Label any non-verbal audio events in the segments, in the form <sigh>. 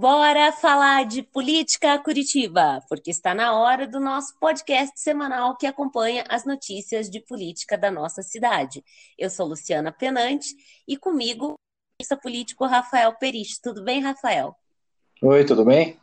Bora falar de política Curitiba, porque está na hora do nosso podcast semanal que acompanha as notícias de política da nossa cidade. Eu sou Luciana Penante e comigo o político Rafael Perich. Tudo bem, Rafael? Oi, tudo bem?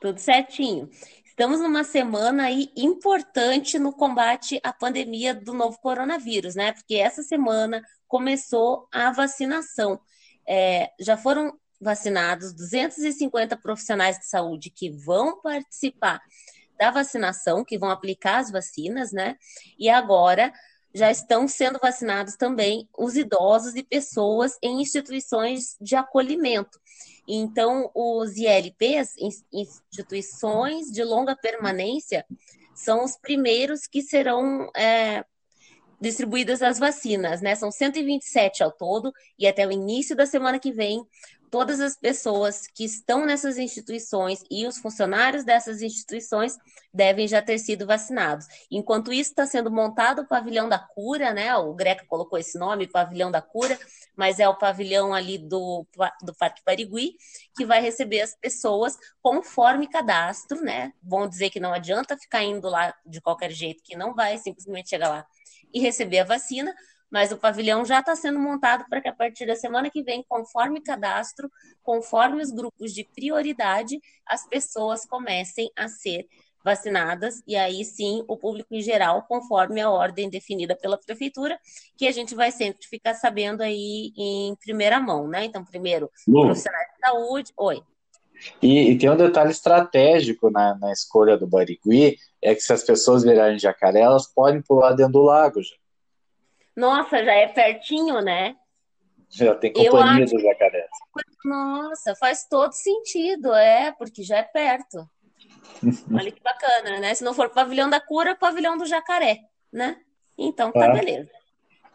Tudo certinho. Estamos numa semana aí importante no combate à pandemia do novo coronavírus, né? Porque essa semana começou a vacinação. É, já foram vacinados 250 profissionais de saúde que vão participar da vacinação, que vão aplicar as vacinas, né? E agora já estão sendo vacinados também os idosos e pessoas em instituições de acolhimento. Então, os ILPs, instituições de longa permanência, são os primeiros que serão é, distribuídas as vacinas, né? São 127 ao todo, e até o início da semana que vem todas as pessoas que estão nessas instituições e os funcionários dessas instituições devem já ter sido vacinados. Enquanto isso está sendo montado o pavilhão da cura, né? O Greca colocou esse nome, pavilhão da cura, mas é o pavilhão ali do, do Parque Parigui, que vai receber as pessoas conforme cadastro, né? Vão dizer que não adianta ficar indo lá de qualquer jeito, que não vai simplesmente chegar lá e receber a vacina, mas o pavilhão já está sendo montado para que a partir da semana que vem, conforme cadastro, conforme os grupos de prioridade, as pessoas comecem a ser vacinadas e aí sim o público em geral, conforme a ordem definida pela prefeitura, que a gente vai sempre ficar sabendo aí em primeira mão, né? Então, primeiro, Lu. profissionais de saúde. Oi. E, e, tem um detalhe estratégico na, na escolha do Barigui, é que se as pessoas virarem jacaré, elas podem pular dentro do lago já. Nossa, já é pertinho, né? Já tem companhia do jacaré. Nossa, faz todo sentido, é, porque já é perto. <laughs> Olha que bacana, né? Se não for pavilhão da cura, pavilhão do jacaré, né? Então tá ah. beleza.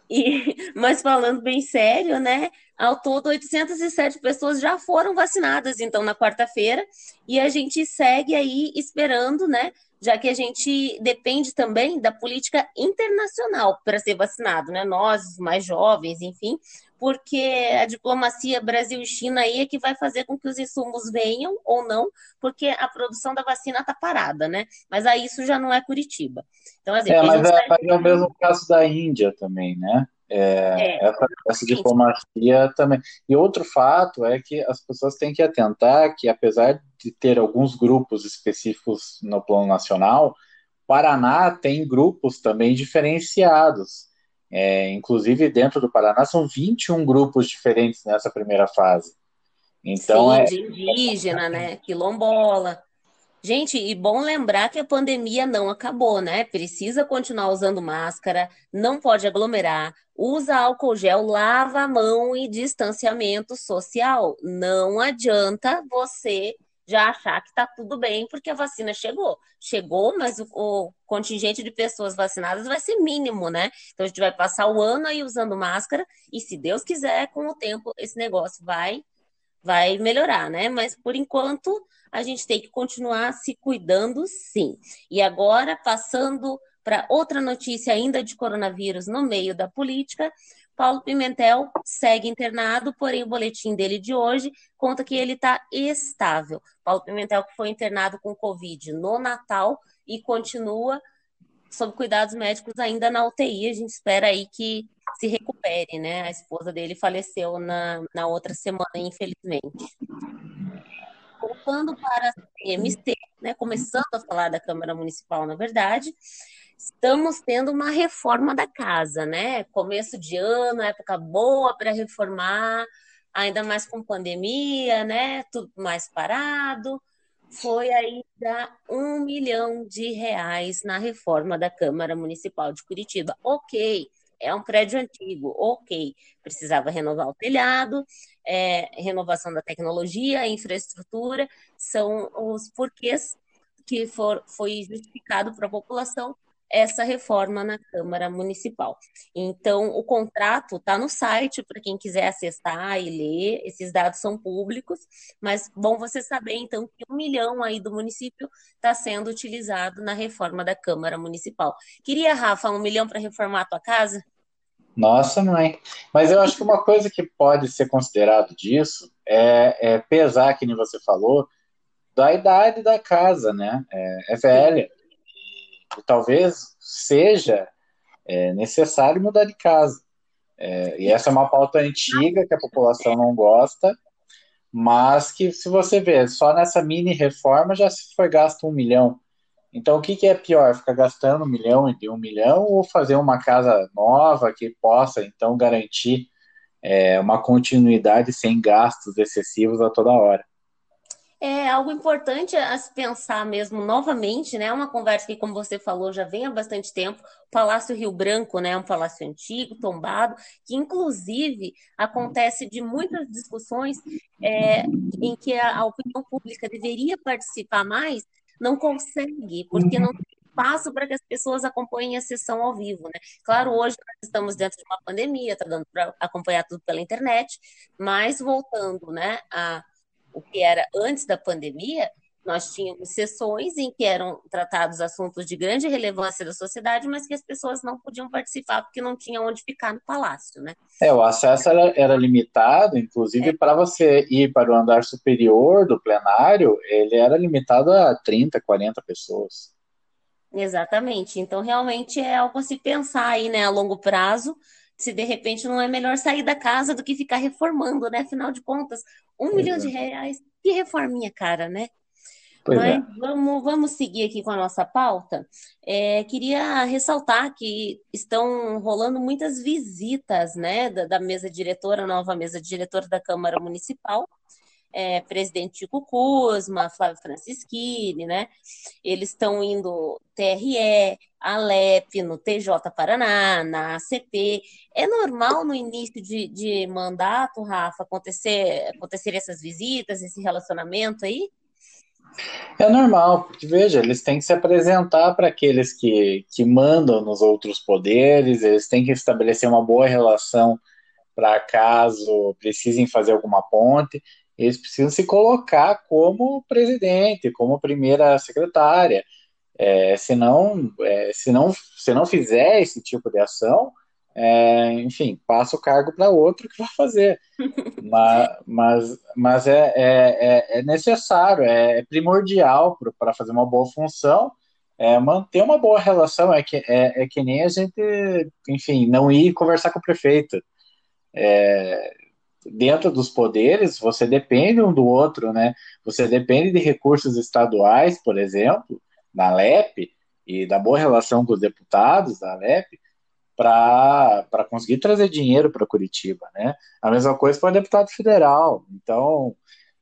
E, <laughs> mas falando bem sério, né? Ao todo, 807 pessoas já foram vacinadas, então, na quarta-feira, e a gente segue aí esperando, né? Já que a gente depende também da política internacional para ser vacinado, né? Nós, os mais jovens, enfim, porque a diplomacia Brasil e China aí é que vai fazer com que os insumos venham ou não, porque a produção da vacina está parada, né? Mas aí isso já não é Curitiba. Então, assim, é, mas, é, mas é o mesmo caso da Índia também, né? É, é, essa, essa, diplomacia também. E outro fato é que as pessoas têm que atentar que, apesar de ter alguns grupos específicos no plano nacional, Paraná tem grupos também diferenciados. É, inclusive, dentro do Paraná, são 21 grupos diferentes nessa primeira fase. Então, Sim, é... de indígena, né? Quilombola. Gente, e bom lembrar que a pandemia não acabou, né? Precisa continuar usando máscara, não pode aglomerar, usa álcool gel, lava a mão e distanciamento social. Não adianta você já achar que está tudo bem porque a vacina chegou. Chegou, mas o, o, contingente de pessoas vacinadas vai ser mínimo, né? Então a gente vai passar o ano aí usando máscara e se Deus quiser, com o tempo esse negócio vai vai melhorar, né? Mas por enquanto a gente tem que continuar se cuidando, sim. E agora, passando para outra notícia ainda de coronavírus no meio da política, Paulo Pimentel segue internado, porém o boletim dele de hoje conta que ele está estável. Paulo Pimentel que foi internado com Covid no Natal e continua sob cuidados médicos ainda na UTI. A gente espera aí que se recupere, né? A esposa dele faleceu na, na outra semana, infelizmente voltando para a CMC, né, começando a falar da Câmara Municipal, na verdade, estamos tendo uma reforma da casa, né? Começo de ano, época boa para reformar, ainda mais com pandemia, né? Tudo mais parado. Foi aí dar um milhão de reais na reforma da Câmara Municipal de Curitiba. Ok, é um prédio antigo, ok. Precisava renovar o telhado, é, renovação da tecnologia, infraestrutura, são os porquês que for, foi justificado para a população essa reforma na Câmara Municipal. Então, o contrato está no site para quem quiser acessar e ler, esses dados são públicos, mas bom você saber, então, que um milhão aí do município está sendo utilizado na reforma da Câmara Municipal. Queria, Rafa, um milhão para reformar a tua casa? Nossa, mãe. Mas eu acho que uma coisa que pode ser considerado disso é, é pesar, que nem você falou, da idade da casa, né? É, é velha. E, talvez seja é, necessário mudar de casa. É, e essa é uma pauta antiga que a população não gosta, mas que, se você ver, só nessa mini reforma já se foi gasto um milhão. Então, o que, que é pior? Ficar gastando um milhão e um milhão ou fazer uma casa nova que possa, então, garantir é, uma continuidade sem gastos excessivos a toda hora? É algo importante a se pensar mesmo novamente, né? Uma conversa que, como você falou, já vem há bastante tempo. O Palácio Rio Branco, né? É um palácio antigo, tombado, que inclusive acontece de muitas discussões é, em que a, a opinião pública deveria participar mais, não consegue, porque não tem espaço para que as pessoas acompanhem a sessão ao vivo, né? Claro, hoje nós estamos dentro de uma pandemia, está dando para acompanhar tudo pela internet, mas voltando, né, a o que era antes da pandemia, nós tínhamos sessões em que eram tratados assuntos de grande relevância da sociedade, mas que as pessoas não podiam participar porque não tinham onde ficar no palácio, né? É, o acesso era, era limitado, inclusive é. para você ir para o andar superior do plenário, ele era limitado a 30, 40 pessoas. Exatamente. Então, realmente é algo a se pensar aí, né, a longo prazo, se de repente não é melhor sair da casa do que ficar reformando, né? Afinal de contas, um é. milhão de reais, que reforminha cara, né? Pois Mas é. vamos, vamos seguir aqui com a nossa pauta. É, queria ressaltar que estão rolando muitas visitas né, da, da mesa diretora, nova mesa diretora da Câmara Municipal, é, presidente Chico Kuzma, Flávio Francischini, né? Eles estão indo TRE, Alep, no TJ Paraná, na ACP. É normal no início de, de mandato, Rafa, acontecer, acontecer essas visitas, esse relacionamento aí? É normal, porque veja, eles têm que se apresentar para aqueles que, que mandam nos outros poderes, eles têm que estabelecer uma boa relação para caso precisem fazer alguma ponte eles precisam se colocar como presidente, como primeira secretária. É, se, não, é, se, não, se não fizer esse tipo de ação, é, enfim, passa o cargo para outro que vai fazer. <laughs> mas mas, mas é, é, é, é necessário, é, é primordial para fazer uma boa função, é manter uma boa relação. É que, é, é que nem a gente, enfim, não ir conversar com o prefeito. É, dentro dos poderes, você depende um do outro, né? Você depende de recursos estaduais, por exemplo, da LEP, e da boa relação com os deputados da LEP, para conseguir trazer dinheiro para Curitiba, né? A mesma coisa para o deputado federal. Então,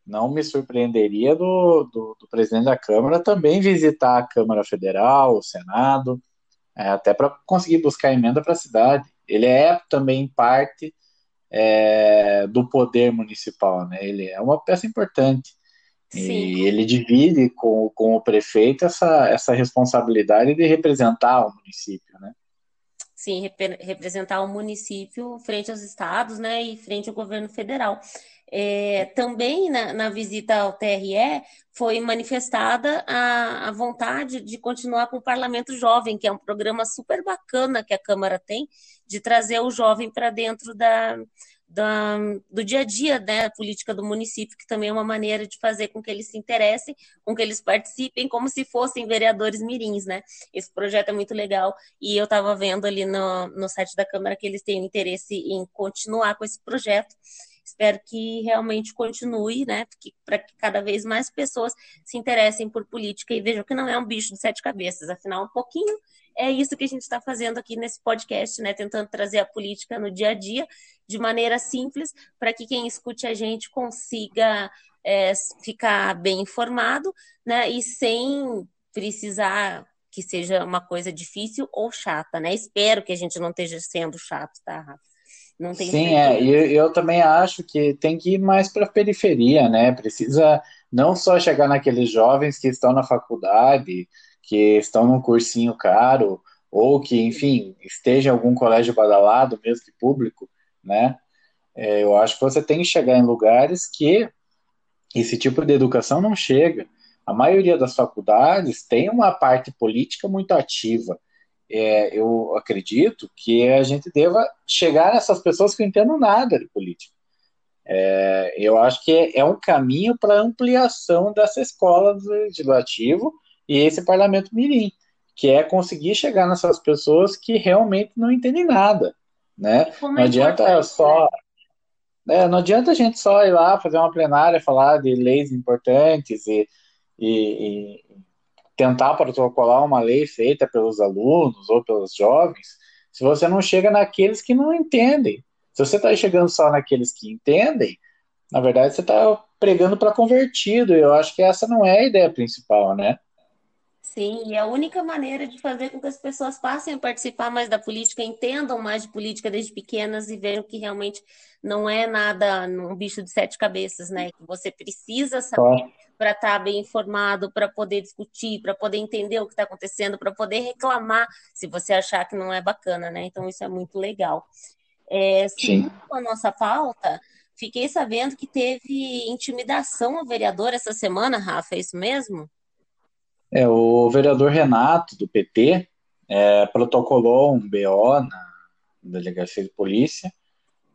não me surpreenderia do, do, do, presidente da Câmara também visitar a Câmara Federal, o Senado, é, até para conseguir buscar emenda para a cidade. Ele é também parte é, do poder municipal, né? Ele é uma peça importante. Sim. E ele divide com, com o prefeito essa, essa responsabilidade de representar o município, né? Sim, rep representar o município frente aos estados, né, e frente ao governo federal. É, também na, na, visita ao TRE foi manifestada a, a, vontade de continuar com o Parlamento Jovem, que é um programa super bacana que a Câmara tem, de trazer o jovem para dentro da, da, do dia a dia né, política do município, que também é uma maneira de fazer com que eles se interessem, com que eles participem como se fossem vereadores mirins, né? Esse projeto é muito legal e eu estava vendo ali no, no site da Câmara que eles têm interesse em continuar com esse projeto. Espero que realmente continue, né? Para que cada vez mais pessoas se interessem por política e vejam que não é um bicho de sete cabeças, afinal, um pouquinho é isso que a gente está fazendo aqui nesse podcast, né? Tentando trazer a política no dia a dia de maneira simples, para que quem escute a gente consiga é, ficar bem informado, né? E sem precisar que seja uma coisa difícil ou chata, né? Espero que a gente não esteja sendo chato, tá, Rafa? Não tem Sim, é, e eu, eu também acho que tem que ir mais para a periferia, né? Precisa não só chegar naqueles jovens que estão na faculdade, que estão num cursinho caro, ou que, enfim, esteja em algum colégio badalado, mesmo que público, né? É, eu acho que você tem que chegar em lugares que esse tipo de educação não chega. A maioria das faculdades tem uma parte política muito ativa. É, eu acredito que a gente deva chegar nessas pessoas que não entendem nada de política. É, eu acho que é, é um caminho para ampliação dessa escola do legislativo e esse parlamento mirim, que é conseguir chegar nessas pessoas que realmente não entendem nada, né? Não é adianta só né? é, não adianta a gente só ir lá fazer uma plenária, falar de leis importantes e, e, e tentar protocolar uma lei feita pelos alunos ou pelos jovens, se você não chega naqueles que não entendem. Se você está chegando só naqueles que entendem, na verdade você está pregando para convertido. E eu acho que essa não é a ideia principal, né? Sim, e a única maneira de fazer com que as pessoas passem a participar mais da política, entendam mais de política desde pequenas e vejam que realmente não é nada um bicho de sete cabeças, né? Que você precisa saber para estar tá bem informado, para poder discutir, para poder entender o que está acontecendo, para poder reclamar se você achar que não é bacana, né? Então isso é muito legal. É, seguindo a nossa pauta, fiquei sabendo que teve intimidação ao vereador essa semana, Rafa, é isso mesmo? É, o vereador Renato, do PT, é, protocolou um BO na delegacia de polícia,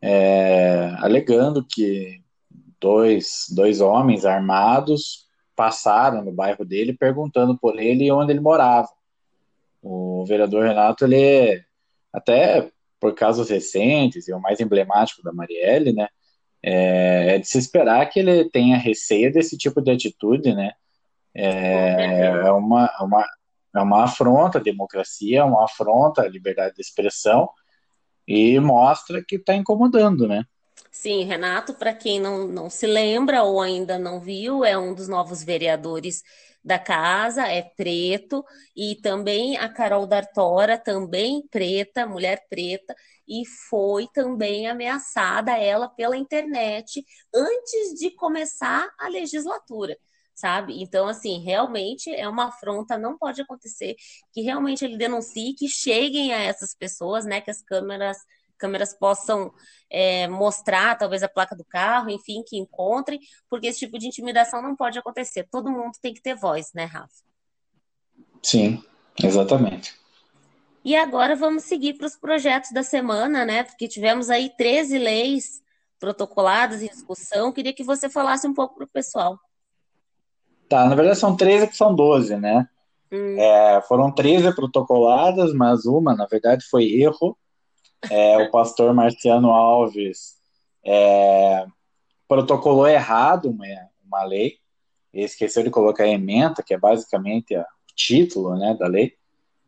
é, alegando que dois, dois homens armados passaram no bairro dele perguntando por ele onde ele morava. O vereador Renato, ele até por casos recentes e o mais emblemático da Marielle, né, é, é de se esperar que ele tenha receio desse tipo de atitude, né, é, é uma, uma, é uma afronta à democracia, é uma afronta à liberdade de expressão e mostra que está incomodando, né? Sim, Renato, para quem não, não se lembra ou ainda não viu, é um dos novos vereadores da casa, é preto, e também a Carol D'Artora, também preta, mulher preta, e foi também ameaçada ela pela internet antes de começar a legislatura sabe? Então, assim, realmente é uma afronta, não pode acontecer que realmente ele denuncie, que cheguem a essas pessoas, né? Que as câmeras câmeras possam é, mostrar talvez a placa do carro, enfim, que encontrem, porque esse tipo de intimidação não pode acontecer. Todo mundo tem que ter voz, né, Rafa? Sim, exatamente. E agora vamos seguir para os projetos da semana, né? Porque tivemos aí 13 leis protocoladas em discussão. Queria que você falasse um pouco para o pessoal. Tá, na verdade são 13 que são 12, né? Hum. É, foram 13 protocoladas, mas uma, na verdade, foi erro. É, o <laughs> pastor Marciano Alves é, protocolou errado uma, uma lei, e esqueceu de colocar a ementa, que é basicamente o título né, da lei.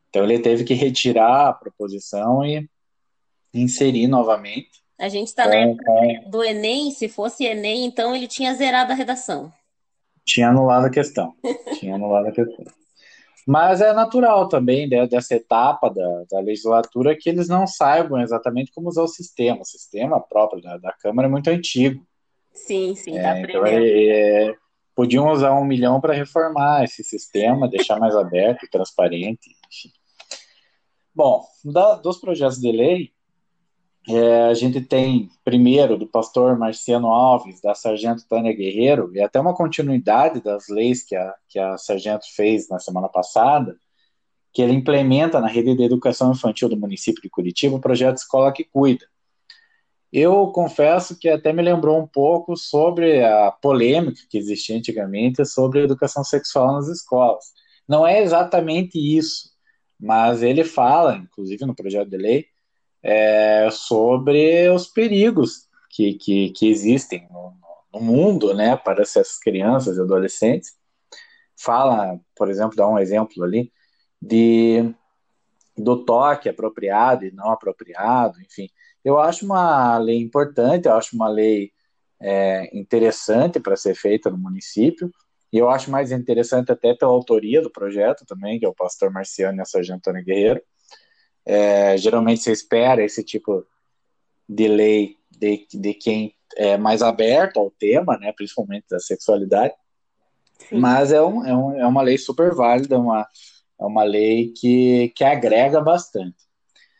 Então ele teve que retirar a proposição e inserir novamente. A gente está na época do Enem, se fosse Enem, então ele tinha zerado a redação. Tinha anulado a questão. <laughs> Tinha anulado a questão. Mas é natural também né, dessa etapa da, da, legislatura que eles não saibam exatamente como usar o sistema. O sistema próprio da, da Câmara é muito antigo. Sim, sim, tá é, então é, é, podiam usar um milhão para reformar esse sistema, deixar mais aberto, transparente. Enfim. Bom, da, dos projetos de lei, é, a gente tem, primeiro, do pastor Marciano Alves, da sargento Tânia Guerreiro, e até uma continuidade das leis que a, que a sargento fez na semana passada, que ele implementa na rede de educação infantil do município de Curitiba o projeto Escola que Cuida. Eu confesso que até me lembrou um pouco sobre a polêmica que existia antigamente sobre a educação sexual nas escolas. Não é exatamente isso, mas ele fala, inclusive no projeto de lei, é, sobre os perigos que, que, que existem no, no, mundo né, para essas crianças e adolescentes. Fala, por exemplo, dá um exemplo ali, de, do toque apropriado e não apropriado, enfim. Eu acho uma lei importante, eu acho uma lei é, interessante para ser feita no município, e eu acho mais interessante até pela autoria do projeto também, que é o pastor Marciano e a sargento Guerreiro, é, geralmente você espera esse tipo de lei de, de quem é mais aberto ao tema, né, principalmente da sexualidade. Sim. Mas é, um, é, um, é uma lei super válida, uma, é uma lei que, que agrega bastante.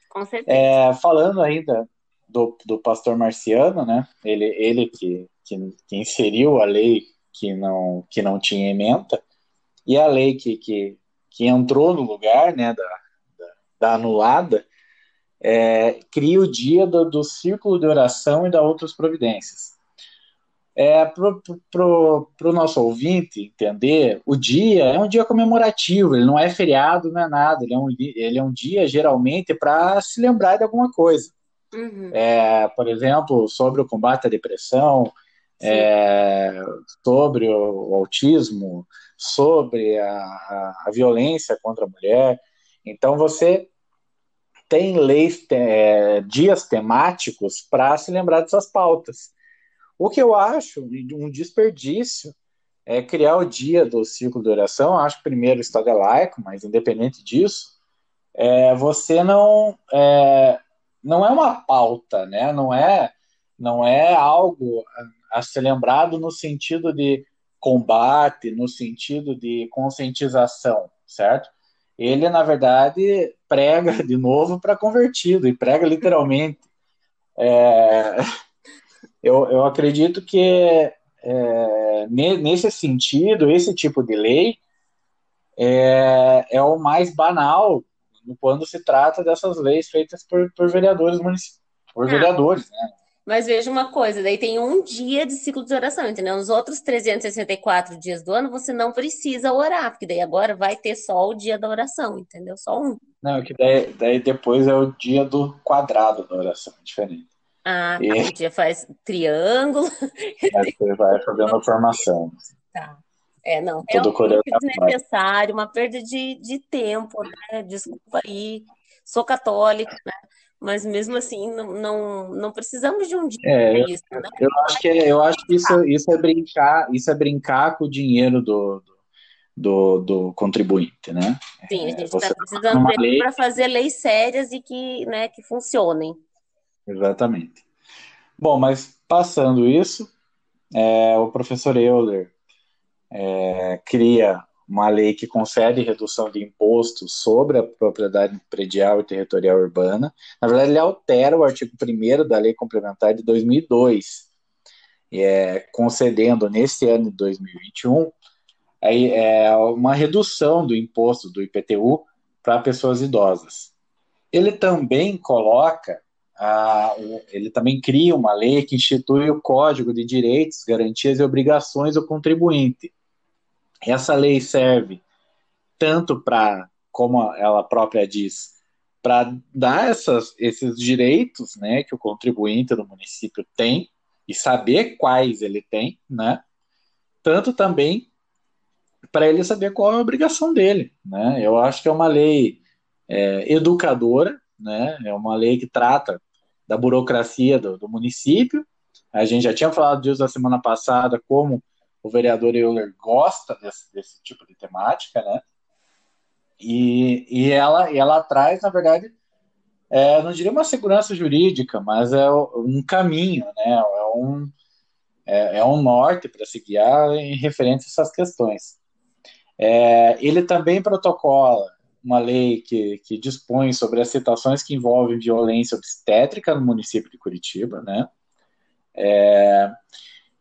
Com certeza. É, falando ainda do, do pastor Marciano, né, ele, ele que, que, que, inseriu a lei que não, que não tinha ementa, e a lei que, que, que entrou no lugar né, da, da anulada, é, cria o dia do, do, círculo de oração e da outras providências. É, para o nosso ouvinte entender, o dia é um dia comemorativo, ele não é feriado, não é nada, ele é um, ele é um dia geralmente para se lembrar de alguma coisa. Uhum. É, por exemplo, sobre o combate à depressão, é, sobre o, o, autismo, sobre a, a, a, violência contra a mulher. Então, você tem leis, é, dias temáticos para se lembrar dessas pautas. O que eu acho um desperdício é criar o dia do ciclo de oração. Acho que primeiro Estado é laico, mas independente disso, é, você não é, não é uma pauta, né? Não é não é algo a ser lembrado no sentido de combate, no sentido de conscientização, certo? Ele, na verdade, prega de novo para convertido, e prega literalmente. É, eu, eu acredito que é, nesse sentido, esse tipo de lei é, é o mais banal quando se trata dessas leis feitas por, por vereadores municipais, por ah. vereadores, né? Mas veja uma coisa, daí tem um dia de ciclo de oração, entendeu? Nos outros 364 dias do ano você não precisa orar, porque daí agora vai ter só o dia da oração, entendeu? Só um. Não, que daí, daí depois é o dia do quadrado da oração, diferente. Ah, tá. E... o dia faz triângulo. <laughs> É, você vai fazendo a formação. Tá. É, não, é um desnecessário, uma perda de, de tempo, né? Desculpa aí, sou católica, né? Mas mesmo assim não, não, não precisamos de um dia é, isso, né? Eu acho que eu acho que isso, isso é brincar, isso é brincar com o dinheiro do, do, do contribuinte, né? Sim, a gente está é, precisando dele para fazer leis sérias e que, né, que funcionem. Exatamente. Bom, mas passando isso, é, o professor Euler é, cria uma lei que concede redução de impostos sobre a propriedade predial e territorial urbana. Na verdade, ele altera o artigo 1 da Lei Complementar de 2002, é, concedendo nesse ano de 2021 aí, é, uma redução do imposto do IPTU para pessoas idosas. Ele também coloca, a, ele também cria uma lei que institui o Código de Direitos, Garantias e Obrigações do Contribuinte essa lei serve tanto para, como ela própria diz, para dar essas, esses direitos né, que o contribuinte do município tem e saber quais ele tem, né? tanto também para ele saber qual é a obrigação dele. Né? Eu acho que é uma lei é, educadora, né? é uma lei que trata da burocracia do, do município. A gente já tinha falado disso na semana passada, como o vereador Euler gosta desse, desse tipo de temática, né? E, e ela, e ela traz, na verdade, é, não diria uma segurança jurídica, mas é um caminho, né? É um, é, é um norte para se guiar em referente a essas questões. É, ele também protocola uma lei que, que dispõe sobre as situações que envolvem violência obstétrica no município de Curitiba, né? É,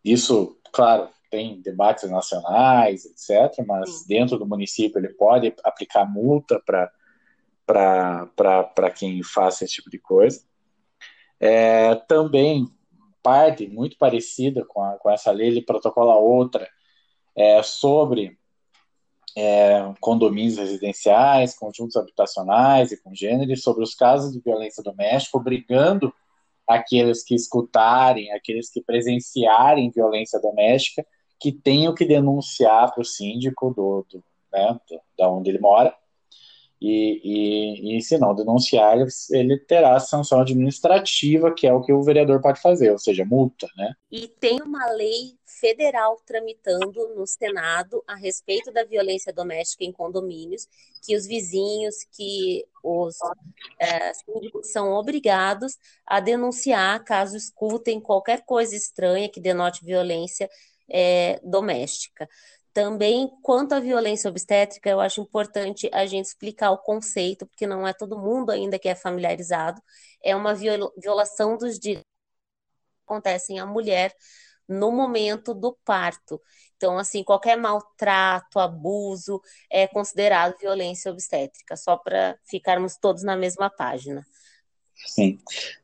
isso, claro, tem debates nacionais, etc., mas dentro do município ele pode aplicar multa para quem faça esse tipo de coisa. É, também, parte muito parecida com, a, com essa lei, ele protocola outra é, sobre é, condomínios residenciais, conjuntos habitacionais e congêneres, sobre os casos de violência doméstica, obrigando aqueles que escutarem, aqueles que presenciarem violência doméstica, que tenham que denunciar para o síndico do, do, né, do, da onde ele mora, e, e, e, se não denunciar, ele terá sanção administrativa, que é o que o vereador pode fazer, ou seja, multa, né? E tem uma lei federal tramitando no Senado a respeito da violência doméstica em condomínios, que os vizinhos, que os é, são obrigados a denunciar caso escutem qualquer coisa estranha que denote violência é, doméstica. Também, quanto à violência obstétrica, eu acho importante a gente explicar o conceito, porque não é todo mundo ainda que é familiarizado. É uma violação dos direitos que acontecem à mulher no momento do parto. Então, assim, qualquer maltrato, abuso é considerado violência obstétrica, só para ficarmos todos na mesma página. Sim.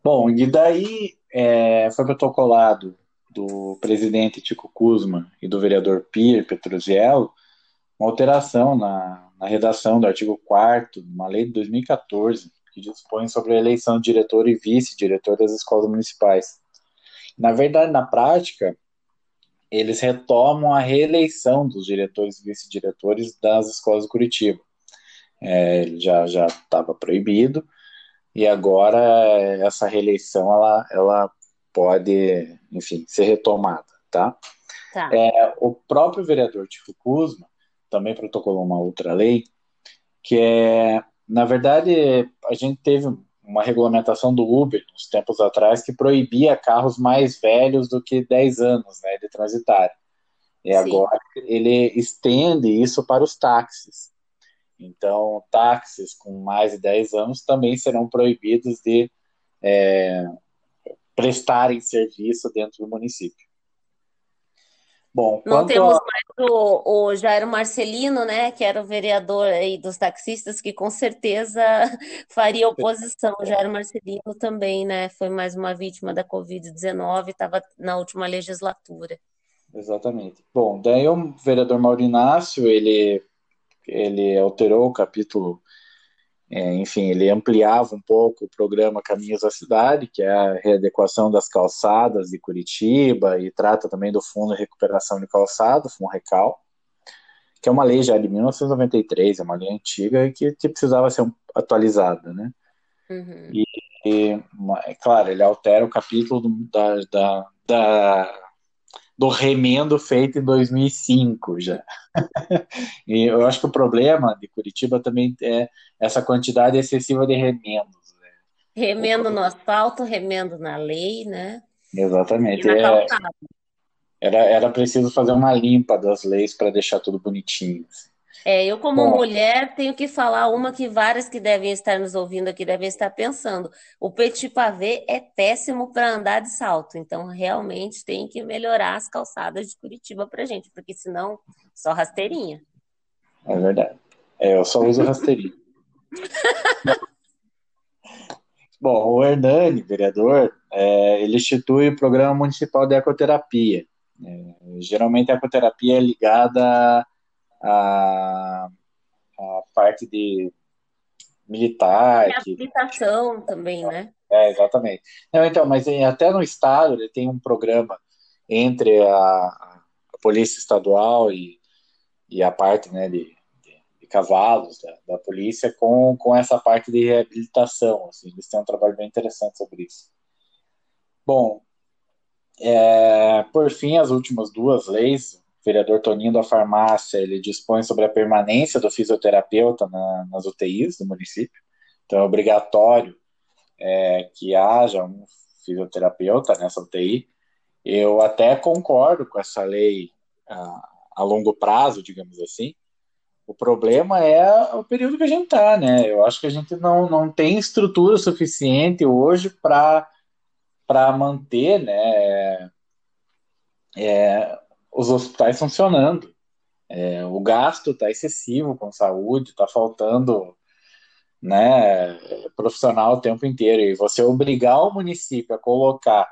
Bom, e daí é, foi protocolado do presidente Tico Kuzma e do vereador Pierre Petruziello uma alteração na, na redação do artigo 4 de uma lei de 2014 que dispõe sobre a eleição de diretor e vice-diretor das escolas municipais. Na verdade, na prática, eles retomam a reeleição dos diretores e vice-diretores das escolas de Curitiba. É, já estava proibido, e agora essa reeleição ela, ela pode, enfim, ser retomada, tá? tá. É, o próprio vereador Tico Kuzma também protocolou uma outra lei, que é, na verdade, a gente teve uma regulamentação do Uber, uns tempos atrás, que proibia carros mais velhos do que 10 anos né, de transitar. E Sim. agora ele estende isso para os táxis. Então, táxis com mais de 10 anos também serão proibidos de é, prestarem serviço dentro do município. Bom, não temos a... mais o, o Jairo Marcelino, né, que era o vereador aí dos taxistas, que com certeza <laughs> faria oposição. O Jairo Marcelino também, né, foi mais uma vítima da Covid-19, estava na última legislatura. Exatamente. Bom, daí o vereador Maurinácio, ele, ele alterou o capítulo é, enfim, ele ampliava um pouco o programa Caminhos da Cidade, que é a readequação das calçadas de Curitiba, e trata também do Fundo de Recuperação de Calçado, Fundo Recal, que é uma lei já de 1993, é uma lei antiga que, que precisava ser atualizada, né? Uhum. E, e, é claro, ele altera o capítulo da, da, da do remendo feito em 2005 já. <laughs> e eu acho que o problema de Curitiba também é essa quantidade excessiva de remendos. Né? Remendo no asfalto, remendo na lei, né? Exatamente. É, era, era preciso fazer uma limpa das leis para deixar tudo bonitinho. Assim. É, eu como Bom, mulher tenho que falar uma que várias que devem estar nos ouvindo aqui devem estar pensando. O petit pavé é péssimo para andar de salto, então realmente tem que melhorar as calçadas de Curitiba para gente, porque senão só rasteirinha. É verdade. É, eu só uso rasteirinha. <laughs> Bom, o Hernani, vereador, é, ele institui o Programa Municipal de Ecoterapia. É, geralmente a ecoterapia é ligada a, a parte de militar. Reabilitação que... também, né? É, exatamente. Não, então, mas até no estado ele tem um programa entre a, a polícia estadual e, e a parte né, de, de, de cavalos da, da, polícia com, com essa parte de reabilitação. Assim, eles têm um trabalho bem interessante sobre isso. Bom, é, por fim, as últimas duas leis, vereador Toninho da Farmácia, ele dispõe sobre a permanência do fisioterapeuta na, nas UTIs do município. Então, é obrigatório é, que haja um fisioterapeuta nessa UTI. Eu até concordo com essa lei a, a longo prazo, digamos assim. O problema é o período que a gente está, né? Eu acho que a gente não, não tem estrutura suficiente hoje para manter, né? É, os hospitais funcionando. É, o gasto está excessivo com saúde, está faltando né, profissional o tempo inteiro. E você obrigar o município a colocar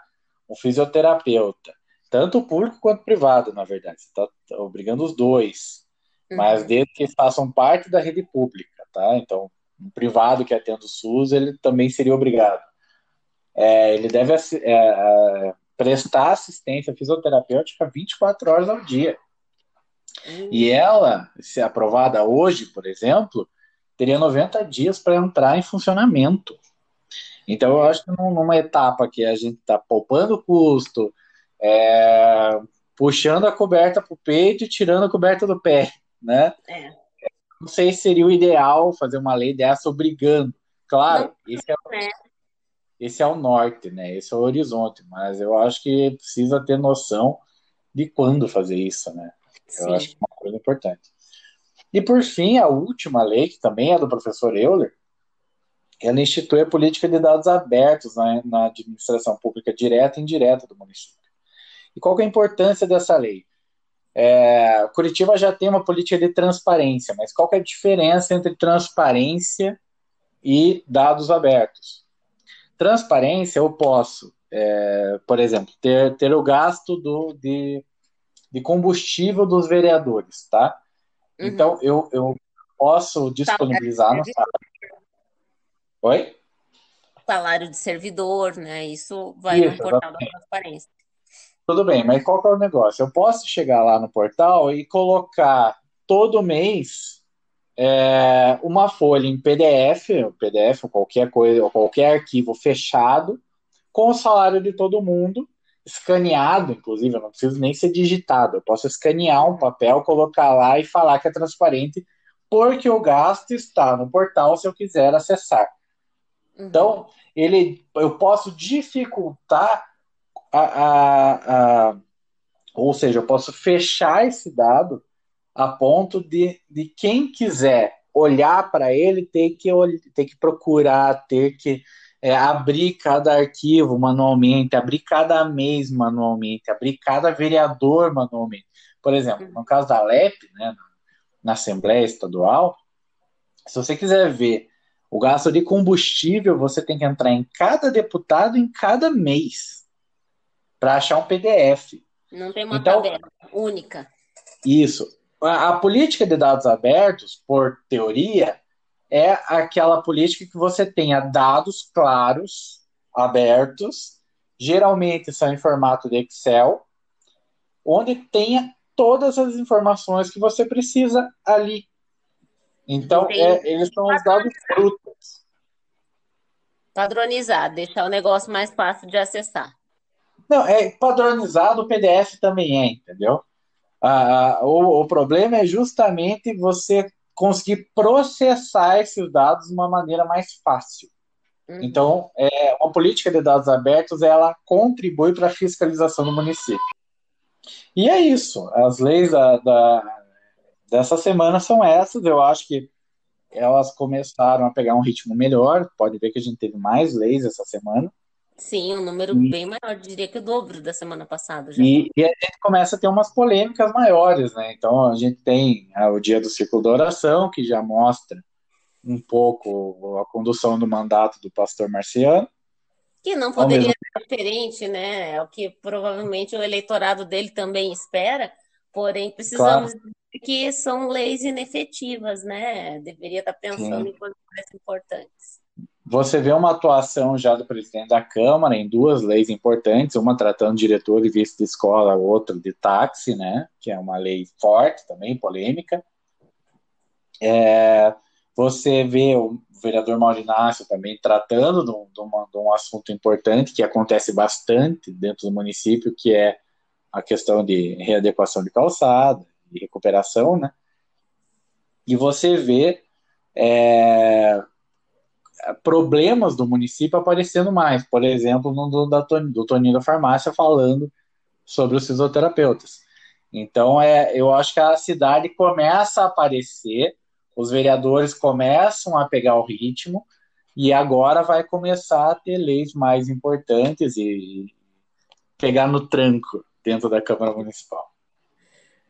um fisioterapeuta, tanto público quanto privado, na verdade, você está tá obrigando os dois, uhum. mas desde que façam parte da rede pública, tá? Então, um privado que atenda o SUS, ele também seria obrigado. É, ele deve é, é prestar assistência fisioterapêutica 24 horas ao dia. Uhum. E ela, se aprovada hoje, por exemplo, teria 90 dias para entrar em funcionamento. Então, eu acho que numa etapa que a gente está poupando custo, é, puxando a coberta para o peito e tirando a coberta do pé, né? É. Não sei se seria o ideal fazer uma lei dessa obrigando. Claro, Não, esse é, é esse é o norte, né? Esse é o horizonte, mas eu acho que precisa ter noção de quando fazer isso, né? Eu Sim. acho que é uma coisa importante. E por fim, a última lei, que também é do professor Euler, ela institui a política de dados abertos na, na administração pública direta e indireta do município. E qual é a importância dessa lei? É, Curitiba já tem uma política de transparência, mas qual é a diferença entre transparência e dados abertos? Transparência, eu posso, é, por exemplo, ter, ter o gasto do, de, de combustível dos vereadores, tá? Uhum. Então, eu, eu posso disponibilizar no site. Oi? Salário de servidor, né? Isso vai Isso, no portal exatamente. da transparência. Tudo bem, mas qual é o negócio? Eu posso chegar lá no portal e colocar todo mês é, uma folha em PDF, PDF ou qualquer coisa, ou qualquer arquivo fechado, com o salário de todo mundo, escaneado, inclusive, eu não preciso nem ser digitado. Eu posso escanear um papel, colocar lá e falar que é transparente, porque o gasto está no portal se eu quiser acessar. Uhum. Então, ele, eu posso dificultar a, a, a, ou seja, eu posso fechar esse dado a ponto de, de quem quiser olhar para ele ter que, ter que procurar, ter que é, abrir cada arquivo manualmente, abrir cada mês manualmente, abrir cada vereador manualmente. Por exemplo, no caso da LEP, né, na Assembleia Estadual, se você quiser ver o gasto de combustível, você tem que entrar em cada deputado em cada mês para achar um PDF. Não tem uma então, tabela única. Isso. A, política de dados abertos, por teoria, é aquela política que você tenha dados claros, abertos, geralmente são em formato de Excel, onde tenha todas as informações que você precisa ali. Então, é, eles são os dados brutos. Padronizar, deixar o negócio mais fácil de acessar. Não, é padronizado, o PDF também é, entendeu? Ah, o, o problema é justamente você conseguir processar esses dados de uma maneira mais fácil. Uhum. Então, é, uma política de dados abertos ela contribui para a fiscalização do município. E é isso. As leis da, da, dessa semana são essas. Eu acho que elas começaram a pegar um ritmo melhor. Pode ver que a gente teve mais leis essa semana. Sim, um número e, bem maior, diria que o dobro da semana passada. Já. E, e, a gente começa a ter umas polêmicas maiores, né? Então a gente tem ah, o dia do círculo da oração, que já mostra um pouco a condução do mandato do pastor Marciano. Que não poderia ser diferente, né? É o que provavelmente o eleitorado dele também espera, porém precisamos claro. que são leis inefetivas, né? Deveria estar pensando Sim. em coisas mais importantes. Você vê uma atuação já do presidente da Câmara em duas leis importantes, uma tratando diretor e vice de escola, outra de táxi, né? Que é uma lei forte também, polêmica. É, você vê o vereador Maurinácio também tratando de um, de, uma, de um assunto importante que acontece bastante dentro do município, que é a questão de readequação de calçada e recuperação, né? E você vê é, problemas do município aparecendo mais. Por exemplo, no do, da, do Toninho da Farmácia falando sobre os fisioterapeutas. Então, é, eu acho que a cidade começa a aparecer, os vereadores começam a pegar o ritmo, e agora vai começar a ter leis mais importantes e pegar no tranco dentro da Câmara Municipal.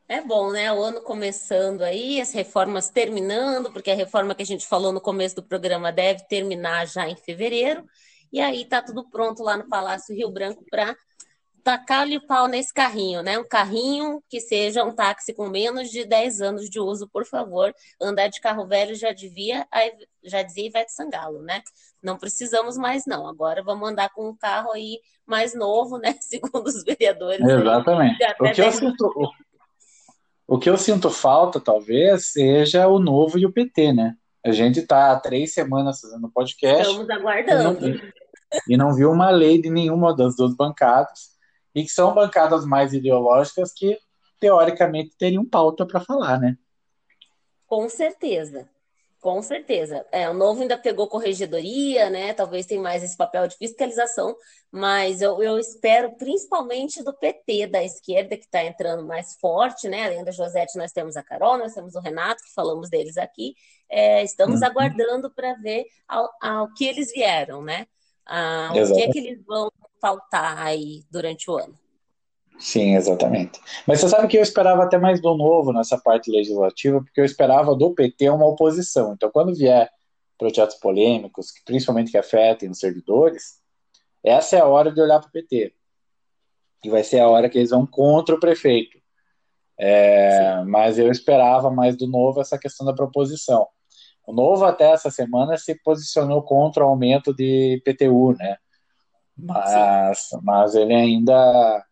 É bom, né? O ano começando aí, as reformas terminando, porque a reforma que a gente falou no começo do programa deve terminar já em fevereiro. E aí tá tudo pronto lá no Palácio Rio Branco para tacar-lhe o pau nesse carrinho, né? Um carrinho que seja um táxi com menos de 10 anos de uso, por favor. Andar de carro velho já devia, já dizia Ivete Sangalo, né? Não precisamos mais, não. Agora vamos andar com um carro aí mais novo, né? <laughs> Segundo os vereadores. Exatamente. Aí, o que o que eu sinto falta, talvez, seja o Novo e o PT, né? A gente está há três semanas fazendo podcast. Estamos aguardando. E não, e não viu uma lei de nenhuma das duas bancadas, e que são bancadas mais ideológicas que, teoricamente, teriam pauta para falar, né? Com certeza. Com certeza. É, o novo ainda pegou corregedoria, né? Talvez tenha mais esse papel de fiscalização, mas eu, eu espero principalmente do PT, da esquerda, que está entrando mais forte, né? Além da Josete, nós temos a Carol, nós temos o Renato, que falamos deles aqui. É, estamos uhum. aguardando para ver ao, ao, que eles vieram, né? Ah, o que é que eles vão faltar aí durante o ano. Sim, exatamente. Mas você sabe que eu esperava até mais do novo nessa parte legislativa, porque eu esperava do PT uma oposição. Então, quando vier projetos polêmicos, principalmente que afetem os servidores, essa é a hora de olhar para o PT. E vai ser a hora que eles vão contra o prefeito. É, mas eu esperava mais do novo essa questão da proposição. O novo, até essa semana, se posicionou contra o aumento de PTU, né? Mas, mas ele ainda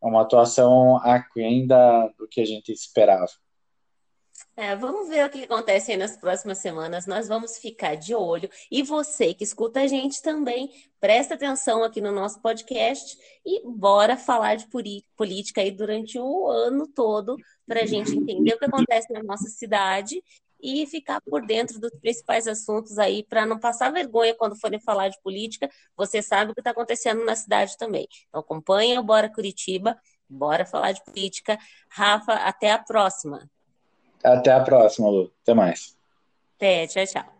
uma atuação aquém da, do que a gente esperava. É, vamos ver o que acontece aí nas próximas semanas. Nós vamos ficar de olho. E você que escuta a gente também, presta atenção aqui no nosso podcast e bora falar de política aí durante o ano todo para a gente entender o que acontece na nossa cidade e ficar por dentro dos principais assuntos aí, para não passar vergonha quando forem falar de política. Você sabe o que está acontecendo na cidade também. Então acompanha o Bora Curitiba, bora falar de política. Rafa, até a próxima. Até a próxima, Lu. Até mais. Até, tchau, tchau.